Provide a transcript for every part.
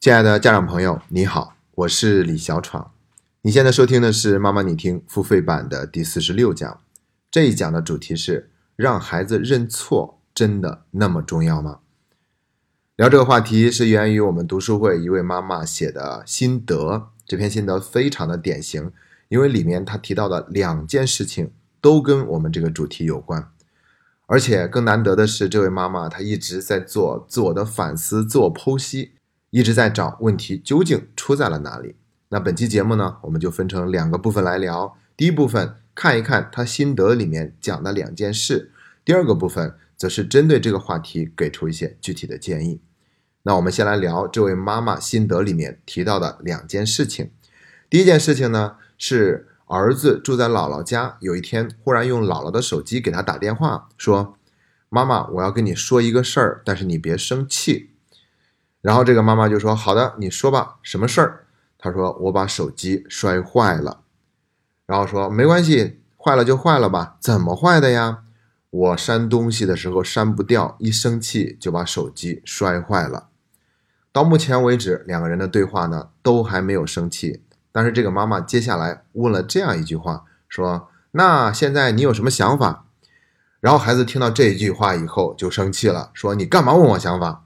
亲爱的家长朋友，你好，我是李小闯。你现在收听的是《妈妈你听》付费版的第四十六讲。这一讲的主题是：让孩子认错真的那么重要吗？聊这个话题是源于我们读书会一位妈妈写的心得。这篇心得非常的典型，因为里面她提到的两件事情都跟我们这个主题有关。而且更难得的是，这位妈妈她一直在做自我的反思、自我剖析。一直在找问题究竟出在了哪里。那本期节目呢，我们就分成两个部分来聊。第一部分看一看他心得里面讲的两件事，第二个部分则是针对这个话题给出一些具体的建议。那我们先来聊这位妈妈心得里面提到的两件事情。第一件事情呢，是儿子住在姥姥家，有一天忽然用姥姥的手机给他打电话，说：“妈妈，我要跟你说一个事儿，但是你别生气。”然后这个妈妈就说：“好的，你说吧，什么事儿？”他说：“我把手机摔坏了。”然后说：“没关系，坏了就坏了吧。怎么坏的呀？我删东西的时候删不掉，一生气就把手机摔坏了。”到目前为止，两个人的对话呢都还没有生气。但是这个妈妈接下来问了这样一句话：“说那现在你有什么想法？”然后孩子听到这句话以后就生气了，说：“你干嘛问我想法？”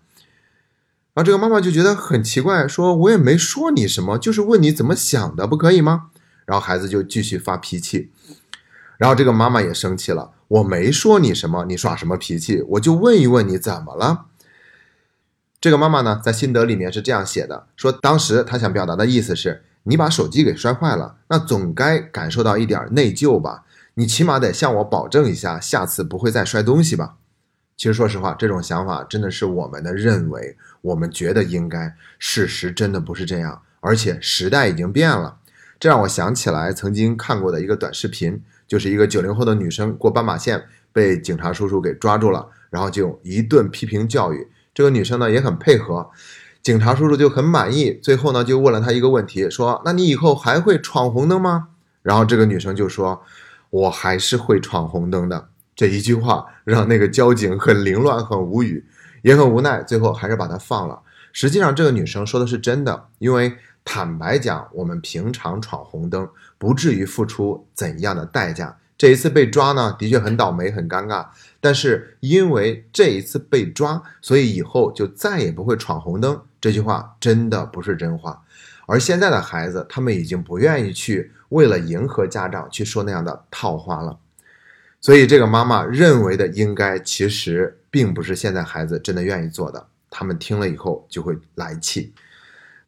然后这个妈妈就觉得很奇怪，说：“我也没说你什么，就是问你怎么想的，不可以吗？”然后孩子就继续发脾气，然后这个妈妈也生气了：“我没说你什么，你耍什么脾气？我就问一问你怎么了。”这个妈妈呢，在心得里面是这样写的：说当时她想表达的意思是，你把手机给摔坏了，那总该感受到一点内疚吧？你起码得向我保证一下，下次不会再摔东西吧？其实说实话，这种想法真的是我们的认为。我们觉得应该，事实真的不是这样，而且时代已经变了。这让我想起来曾经看过的一个短视频，就是一个九零后的女生过斑马线被警察叔叔给抓住了，然后就一顿批评教育。这个女生呢也很配合，警察叔叔就很满意，最后呢就问了她一个问题，说：“那你以后还会闯红灯吗？”然后这个女生就说：“我还是会闯红灯的。”这一句话让那个交警很凌乱，很无语。也很无奈，最后还是把他放了。实际上，这个女生说的是真的，因为坦白讲，我们平常闯红灯不至于付出怎样的代价。这一次被抓呢，的确很倒霉，很尴尬。但是因为这一次被抓，所以以后就再也不会闯红灯。这句话真的不是真话。而现在的孩子，他们已经不愿意去为了迎合家长去说那样的套话了。所以，这个妈妈认为的应该，其实并不是现在孩子真的愿意做的。他们听了以后就会来气。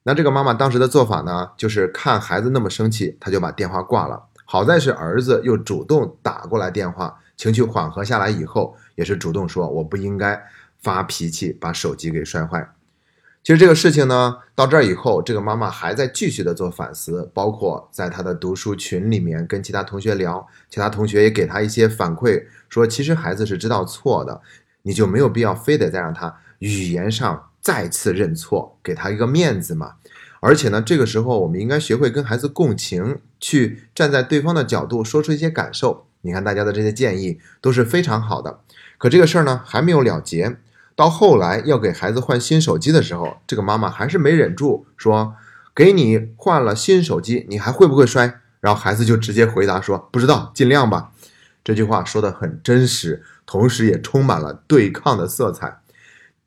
那这个妈妈当时的做法呢，就是看孩子那么生气，她就把电话挂了。好在是儿子又主动打过来电话，情绪缓和下来以后，也是主动说我不应该发脾气，把手机给摔坏。其实这个事情呢，到这儿以后，这个妈妈还在继续的做反思，包括在她的读书群里面跟其他同学聊，其他同学也给她一些反馈，说其实孩子是知道错的，你就没有必要非得再让他语言上再次认错，给他一个面子嘛。而且呢，这个时候我们应该学会跟孩子共情，去站在对方的角度说出一些感受。你看大家的这些建议都是非常好的，可这个事儿呢还没有了结。到后来要给孩子换新手机的时候，这个妈妈还是没忍住说：“给你换了新手机，你还会不会摔？”然后孩子就直接回答说：“不知道，尽量吧。”这句话说的很真实，同时也充满了对抗的色彩。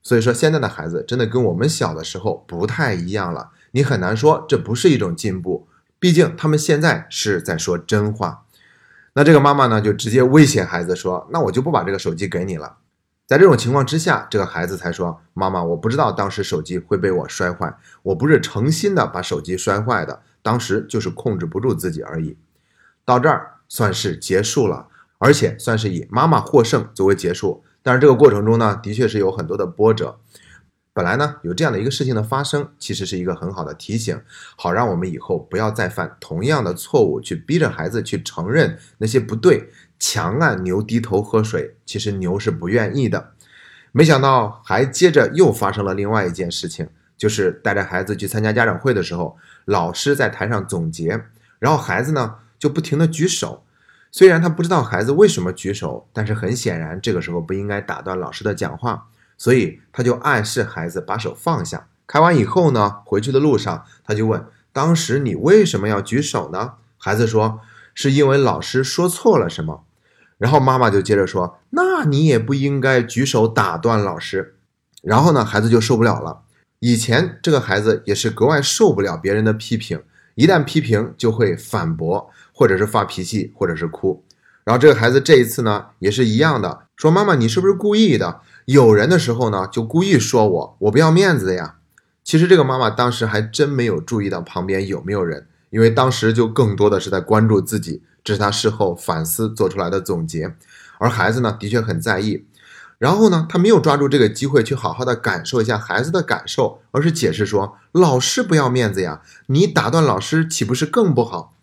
所以说，现在的孩子真的跟我们小的时候不太一样了。你很难说这不是一种进步，毕竟他们现在是在说真话。那这个妈妈呢，就直接威胁孩子说：“那我就不把这个手机给你了。”在这种情况之下，这个孩子才说：“妈妈，我不知道当时手机会被我摔坏，我不是诚心的把手机摔坏的，当时就是控制不住自己而已。”到这儿算是结束了，而且算是以妈妈获胜作为结束。但是这个过程中呢，的确是有很多的波折。本来呢，有这样的一个事情的发生，其实是一个很好的提醒，好让我们以后不要再犯同样的错误，去逼着孩子去承认那些不对。强按牛低头喝水，其实牛是不愿意的。没想到还接着又发生了另外一件事情，就是带着孩子去参加家长会的时候，老师在台上总结，然后孩子呢就不停的举手。虽然他不知道孩子为什么举手，但是很显然这个时候不应该打断老师的讲话，所以他就暗示孩子把手放下，开完以后呢，回去的路上他就问：“当时你为什么要举手呢？”孩子说：“是因为老师说错了什么。”然后妈妈就接着说：“那你也不应该举手打断老师。”然后呢，孩子就受不了了。以前这个孩子也是格外受不了别人的批评，一旦批评就会反驳，或者是发脾气，或者是哭。然后这个孩子这一次呢，也是一样的，说：“妈妈，你是不是故意的？有人的时候呢，就故意说我，我不要面子的呀。”其实这个妈妈当时还真没有注意到旁边有没有人，因为当时就更多的是在关注自己。这是他事后反思做出来的总结，而孩子呢，的确很在意。然后呢，他没有抓住这个机会去好好的感受一下孩子的感受，而是解释说：“老师不要面子呀，你打断老师岂不是更不好？”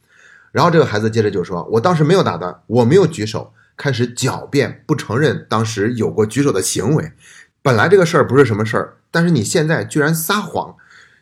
然后这个孩子接着就说：“我当时没有打断，我没有举手。”开始狡辩，不承认当时有过举手的行为。本来这个事儿不是什么事儿，但是你现在居然撒谎，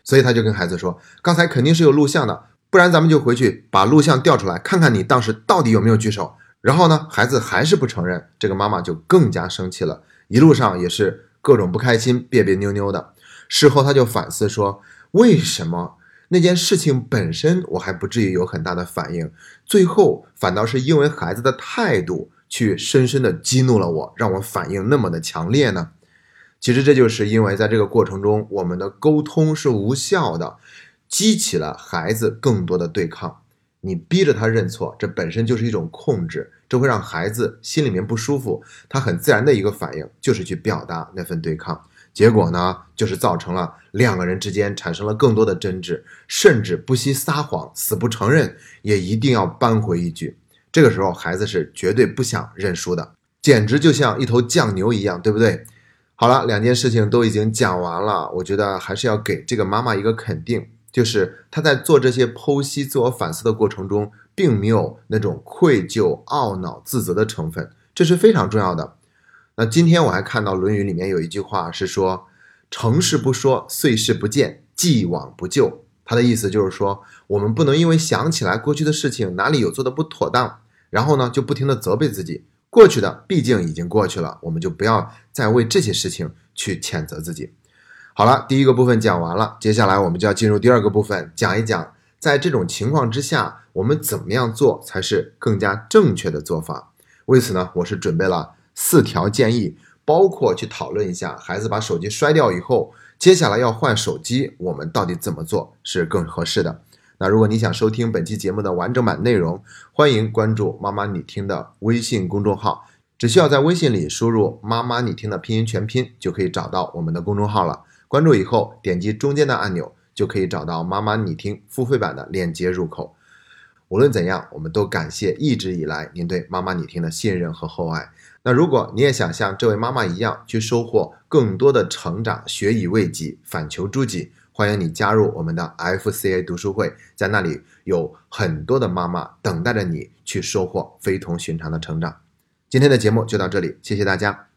所以他就跟孩子说：“刚才肯定是有录像的。”不然咱们就回去把录像调出来，看看你当时到底有没有举手。然后呢，孩子还是不承认，这个妈妈就更加生气了，一路上也是各种不开心，别别扭扭的。事后他就反思说，为什么那件事情本身我还不至于有很大的反应，最后反倒是因为孩子的态度去深深的激怒了我，让我反应那么的强烈呢？其实这就是因为在这个过程中，我们的沟通是无效的。激起了孩子更多的对抗，你逼着他认错，这本身就是一种控制，这会让孩子心里面不舒服。他很自然的一个反应就是去表达那份对抗，结果呢，就是造成了两个人之间产生了更多的争执，甚至不惜撒谎，死不承认，也一定要扳回一局。这个时候，孩子是绝对不想认输的，简直就像一头犟牛一样，对不对？好了，两件事情都已经讲完了，我觉得还是要给这个妈妈一个肯定。就是他在做这些剖析、自我反思的过程中，并没有那种愧疚、懊恼、自责的成分，这是非常重要的。那今天我还看到《论语》里面有一句话是说：“成事不说，遂事不见，既往不咎。”他的意思就是说，我们不能因为想起来过去的事情哪里有做的不妥当，然后呢就不停的责备自己。过去的毕竟已经过去了，我们就不要再为这些事情去谴责自己。好了，第一个部分讲完了，接下来我们就要进入第二个部分，讲一讲在这种情况之下，我们怎么样做才是更加正确的做法。为此呢，我是准备了四条建议，包括去讨论一下孩子把手机摔掉以后，接下来要换手机，我们到底怎么做是更合适的。那如果你想收听本期节目的完整版内容，欢迎关注“妈妈你听”的微信公众号，只需要在微信里输入“妈妈你听”的拼音全拼，就可以找到我们的公众号了。关注以后，点击中间的按钮，就可以找到妈妈你听付费版的链接入口。无论怎样，我们都感谢一直以来您对妈妈你听的信任和厚爱。那如果你也想像这位妈妈一样去收获更多的成长，学以为己，反求诸己，欢迎你加入我们的 FCA 读书会，在那里有很多的妈妈等待着你去收获非同寻常的成长。今天的节目就到这里，谢谢大家。